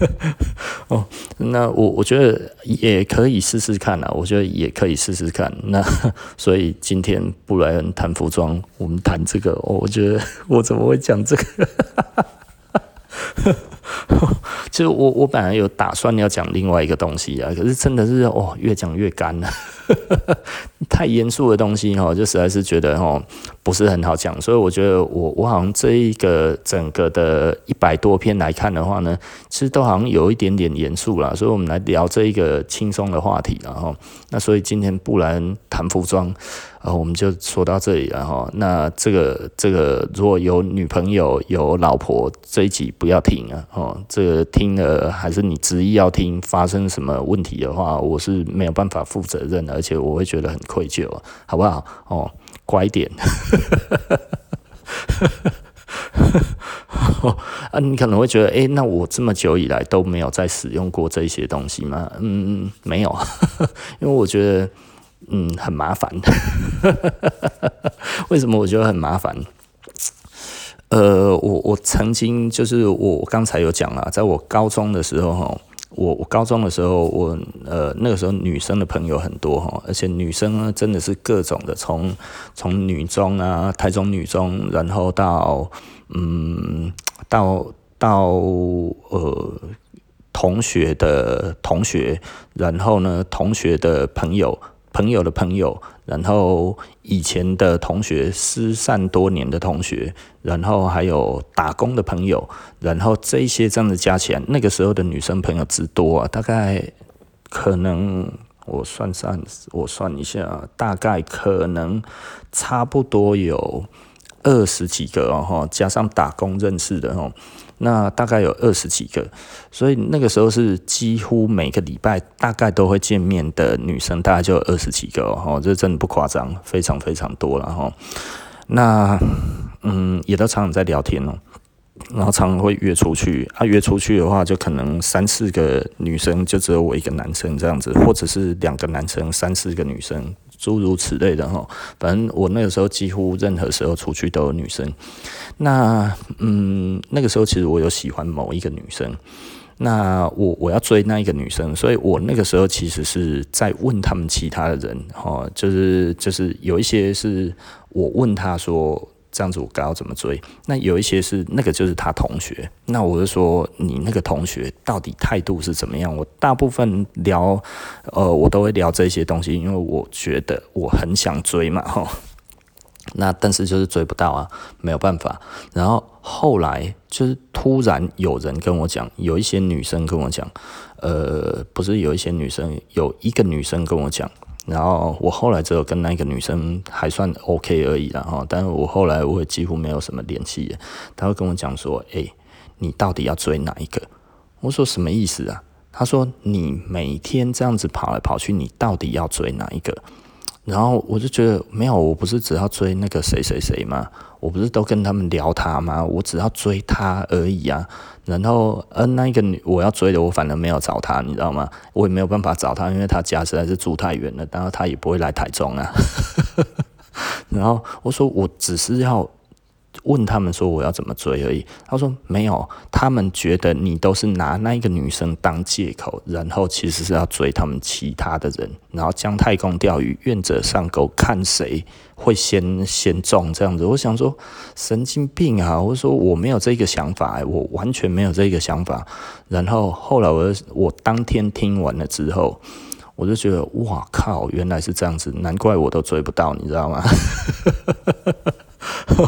哦，那我我觉得也可以试试看啊，我觉得也可以试试看。那 所以今天布莱恩谈服装，我们谈这个，哦，我觉得 我怎么会讲这个？其实我我本来有打算要讲另外一个东西啊，可是真的是哦，越讲越干了。太严肃的东西哈，就实在是觉得哈不是很好讲，所以我觉得我我好像这一个整个的一百多篇来看的话呢，其实都好像有一点点严肃啦，所以我们来聊这一个轻松的话题然后，那所以今天布莱恩谈服装。啊，我们就说到这里了哈。那这个这个，如果有女朋友有老婆，这一集不要听啊。哦，这个听了还是你执意要听，发生什么问题的话，我是没有办法负责任，而且我会觉得很愧疚，好不好？哦，乖一点。啊，你可能会觉得，诶，那我这么久以来都没有再使用过这些东西吗？嗯，没有，因为我觉得。嗯，很麻烦。为什么我觉得很麻烦？呃，我我曾经就是我刚才有讲了，在我高中的时候哈，我我高中的时候，我呃那个时候女生的朋友很多哈，而且女生呢真的是各种的，从从女中啊，台中女中，然后到嗯到到呃同学的同学，然后呢同学的朋友。朋友的朋友，然后以前的同学，失散多年的同学，然后还有打工的朋友，然后这些这样子加起来，那个时候的女生朋友之多啊，大概可能我算算，我算一下，大概可能差不多有二十几个哦，加上打工认识的哦。那大概有二十几个，所以那个时候是几乎每个礼拜大概都会见面的女生，大概就有二十几个哦，这真的不夸张，非常非常多了哈。那嗯，也都常常在聊天哦，然后常常会约出去，啊约出去的话，就可能三四个女生，就只有我一个男生这样子，或者是两个男生，三四个女生。诸如此类的哈，反正我那个时候几乎任何时候出去都有女生。那嗯，那个时候其实我有喜欢某一个女生。那我我要追那一个女生，所以我那个时候其实是在问他们其他的人哈，就是就是有一些是我问他说。这样子我该要怎么追？那有一些是那个就是他同学，那我就说你那个同学到底态度是怎么样？我大部分聊，呃，我都会聊这些东西，因为我觉得我很想追嘛，吼。那但是就是追不到啊，没有办法。然后后来就是突然有人跟我讲，有一些女生跟我讲，呃，不是有一些女生，有一个女生跟我讲。然后我后来只有跟那个女生还算 OK 而已啦哈，但是我后来我也几乎没有什么联系。他会跟我讲说：“诶、你到底要追哪一个？”我说：“什么意思啊？”他说：“你每天这样子跑来跑去，你到底要追哪一个？”然后我就觉得没有，我不是只要追那个谁谁谁吗？我不是都跟他们聊他吗？我只要追他而已啊。然后，呃，那个女我要追的，我反而没有找他，你知道吗？我也没有办法找他，因为他家实在是住太远了，然后他也不会来台中啊。然后我说，我只是要。问他们说我要怎么追而已，他说没有，他们觉得你都是拿那一个女生当借口，然后其实是要追他们其他的人，然后姜太公钓鱼，愿者上钩，看谁会先先中这样子。我想说神经病啊！我说我没有这个想法，我完全没有这个想法。然后后来我我当天听完了之后，我就觉得哇靠，原来是这样子，难怪我都追不到，你知道吗？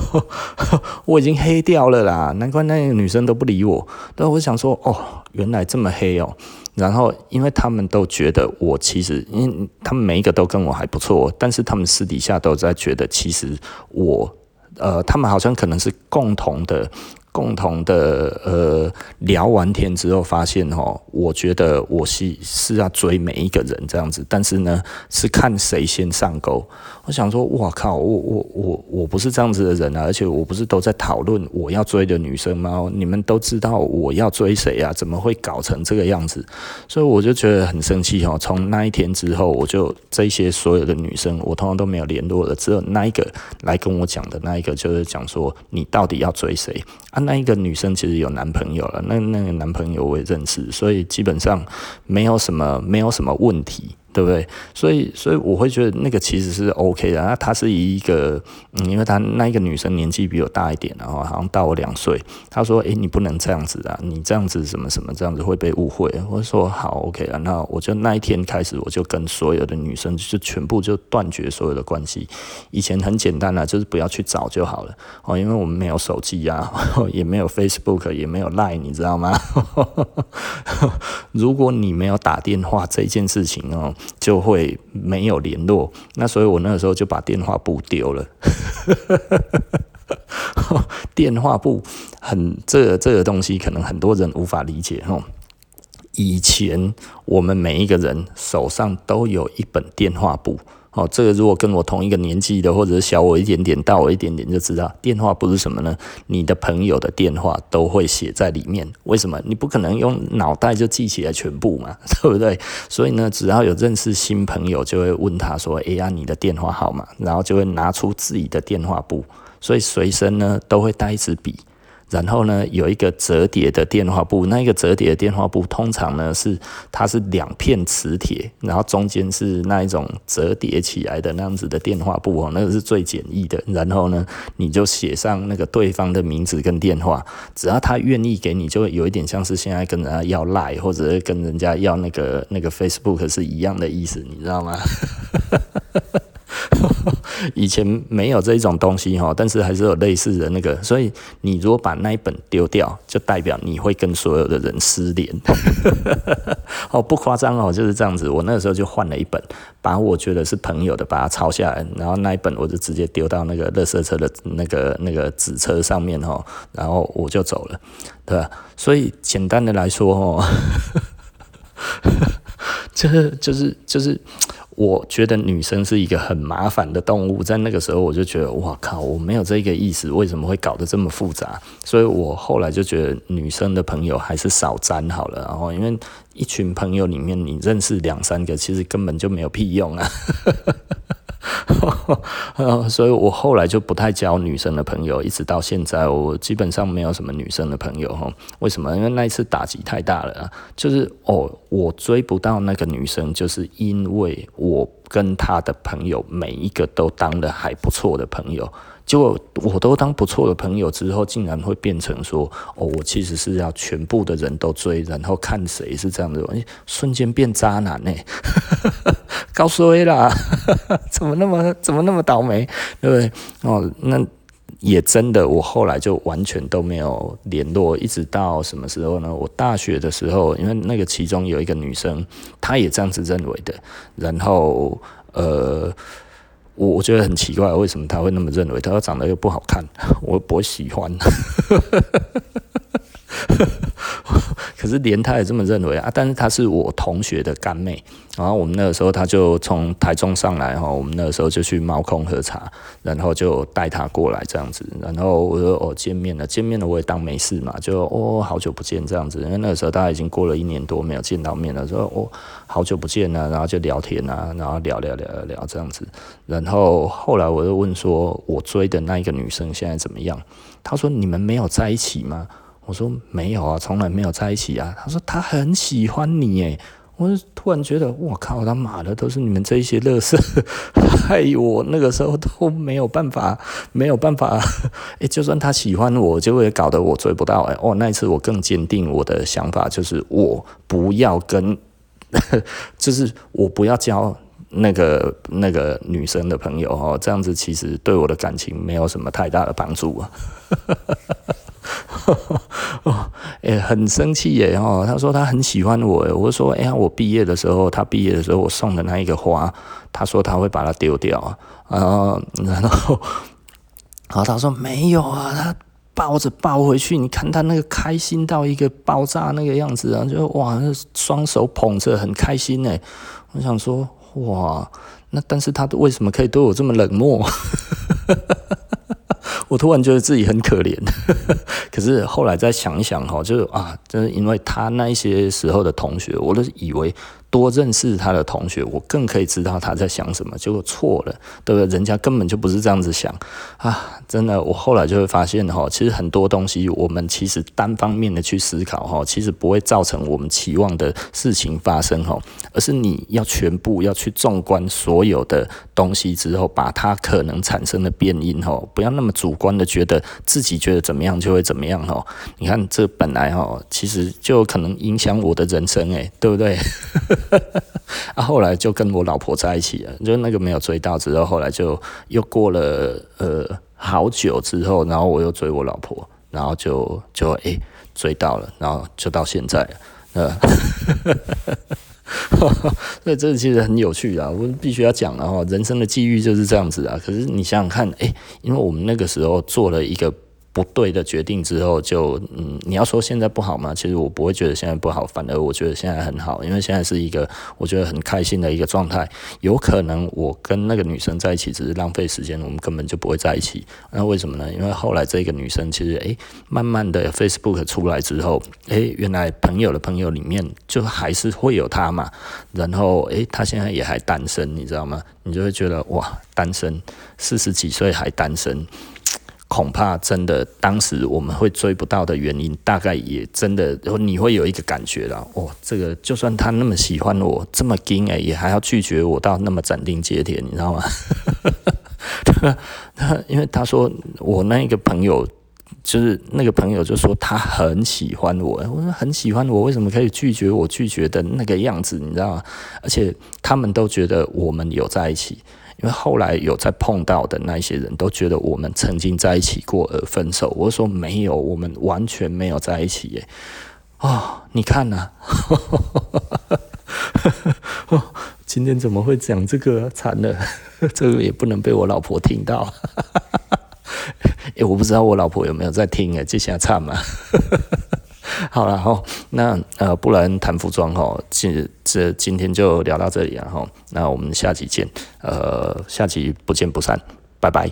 我已经黑掉了啦，难怪那个女生都不理我。但我想说，哦，原来这么黑哦。然后，因为他们都觉得我其实，因为他们每一个都跟我还不错，但是他们私底下都在觉得，其实我，呃，他们好像可能是共同的。共同的呃聊完天之后，发现哦，我觉得我是是要追每一个人这样子，但是呢是看谁先上钩。我想说，哇靠，我我我我不是这样子的人啊，而且我不是都在讨论我要追的女生吗？你们都知道我要追谁啊？怎么会搞成这个样子？所以我就觉得很生气哦。从那一天之后，我就这些所有的女生，我通常都没有联络了，只有那一个来跟我讲的那一个，就是讲说你到底要追谁啊？那一个女生其实有男朋友了，那那个男朋友我也认识，所以基本上没有什么没有什么问题。对不对？所以，所以我会觉得那个其实是 OK 的。那他是以一个，嗯，因为他那一个女生年纪比我大一点，然后好像大我两岁。他说：“诶，你不能这样子啊，你这样子什么什么这样子会被误会。”我说：“好，OK 啊。”那我就那一天开始，我就跟所有的女生就全部就断绝所有的关系。以前很简单啊，就是不要去找就好了哦，因为我们没有手机呀，也没有 Facebook，也没有 Line，你知道吗？如果你没有打电话这件事情哦。就会没有联络，那所以我那个时候就把电话簿丢了。电话簿很这个这个东西，可能很多人无法理解哈。以前我们每一个人手上都有一本电话簿。哦，这个如果跟我同一个年纪的，或者是小我一点点、大我一点点，就知道电话簿是什么呢？你的朋友的电话都会写在里面。为什么？你不可能用脑袋就记起来全部嘛，对不对？所以呢，只要有认识新朋友，就会问他说：“哎呀，你的电话号码？”然后就会拿出自己的电话簿，所以随身呢都会带一支笔。然后呢，有一个折叠的电话簿，那一个折叠的电话簿通常呢是它是两片磁铁，然后中间是那一种折叠起来的那样子的电话簿哦，那个是最简易的。然后呢，你就写上那个对方的名字跟电话，只要他愿意给你，就有一点像是现在跟人家要 Line 或者是跟人家要那个那个 Facebook 是一样的意思，你知道吗？以前没有这种东西哈，但是还是有类似的那个，所以你如果把那一本丢掉，就代表你会跟所有的人失联。哦，不夸张哦，就是这样子。我那个时候就换了一本，把我觉得是朋友的，把它抄下来，然后那一本我就直接丢到那个垃圾车的那个那个纸车上面哈，然后我就走了，对吧？所以简单的来说哦，这就是就是。我觉得女生是一个很麻烦的动物，在那个时候我就觉得，哇靠，我没有这个意思，为什么会搞得这么复杂？所以我后来就觉得，女生的朋友还是少沾好了。然后，因为一群朋友里面，你认识两三个，其实根本就没有屁用啊。所以我后来就不太交女生的朋友，一直到现在，我基本上没有什么女生的朋友哈。为什么？因为那一次打击太大了，就是哦，我追不到那个女生，就是因为我跟她的朋友每一个都当了还不错的朋友。结果我都当不错的朋友之后，竟然会变成说：“哦，我其实是要全部的人都追，然后看谁是这样的。”哎，瞬间变渣男呢？告诉你啦，怎么那么怎么那么倒霉，对不对？哦，那也真的，我后来就完全都没有联络，一直到什么时候呢？我大学的时候，因为那个其中有一个女生，她也这样子认为的，然后呃。我我觉得很奇怪，为什么他会那么认为？他说长得又不好看，我不会喜欢。可是连他也这么认为啊！但是他是我同学的干妹，然后我们那个时候他就从台中上来哈，我们那个时候就去猫空喝茶，然后就带他过来这样子，然后我说哦见面了，见面了我也当没事嘛，就哦好久不见这样子，因为那个时候大家已经过了一年多没有见到面了，说哦好久不见了，然后就聊天啊，然后聊聊聊聊聊这样子，然后后来我就问说，我追的那一个女生现在怎么样？他说你们没有在一起吗？我说没有啊，从来没有在一起啊。他说他很喜欢你诶。我突然觉得，我靠，他妈的，都是你们这一些乐色，害我那个时候都没有办法，没有办法。诶，就算他喜欢我，就会搞得我追不到。诶，哦，那一次我更坚定我的想法，就是我不要跟，就是我不要交那个那个女生的朋友哦。这样子其实对我的感情没有什么太大的帮助啊。哦，哎，很生气耶！哦，他说他很喜欢我，我说，哎呀，我毕业的时候，他毕业的时候，我送的那一个花，他说他会把它丢掉啊，然后，然后，然后他说没有啊，他抱着抱回去，你看他那个开心到一个爆炸那个样子啊，就哇，双手捧着很开心哎，我想说哇，那但是他为什么可以对我这么冷漠？我突然觉得自己很可怜，可是后来再想一想哈，就是啊，就是因为他那一些时候的同学，我都以为多认识他的同学，我更可以知道他在想什么。结果错了，对不对？人家根本就不是这样子想啊！真的，我后来就会发现哈，其实很多东西我们其实单方面的去思考哈，其实不会造成我们期望的事情发生哈，而是你要全部要去纵观所有的东西之后，把它可能产生的变因哈，不要那么主观的觉得自己觉得怎么样就会怎么样哈。你看这本来哈，其实就可能影响我的人生诶，对不对？啊，后来就跟我老婆在一起了，就那个没有追到，之后后来就又过了呃好久之后，然后我又追我老婆，然后就就诶、追到了，然后就到现在了，呃，所以这其实很有趣啊，我必须要讲了哈，人生的际遇就是这样子啊。可是你想想看，诶、因为我们那个时候做了一个。不对的决定之后就，嗯，你要说现在不好吗？其实我不会觉得现在不好，反而我觉得现在很好，因为现在是一个我觉得很开心的一个状态。有可能我跟那个女生在一起只是浪费时间，我们根本就不会在一起。那为什么呢？因为后来这个女生其实诶，慢慢的 Facebook 出来之后，诶，原来朋友的朋友里面就还是会有她嘛。然后诶，她现在也还单身，你知道吗？你就会觉得哇，单身四十几岁还单身。恐怕真的，当时我们会追不到的原因，大概也真的，你会有一个感觉了。哦，这个就算他那么喜欢我，这么硬哎，也还要拒绝我到那么斩钉截铁，你知道吗？他 因为他说我那个朋友，就是那个朋友就说他很喜欢我，我说很喜欢我，为什么可以拒绝我拒绝的那个样子，你知道吗？而且他们都觉得我们有在一起。因为后来有在碰到的那些人都觉得我们曾经在一起过而分手，我说没有，我们完全没有在一起耶。哦，你看呐、今天怎么会讲这个？惨了，这个也不能被我老婆听到。哎，我不知道我老婆有没有在听哎，这下惨嘛。好了哈，那呃，不然谈服装哈，今这今天就聊到这里了哈，那我们下期见，呃，下期不见不散，拜拜。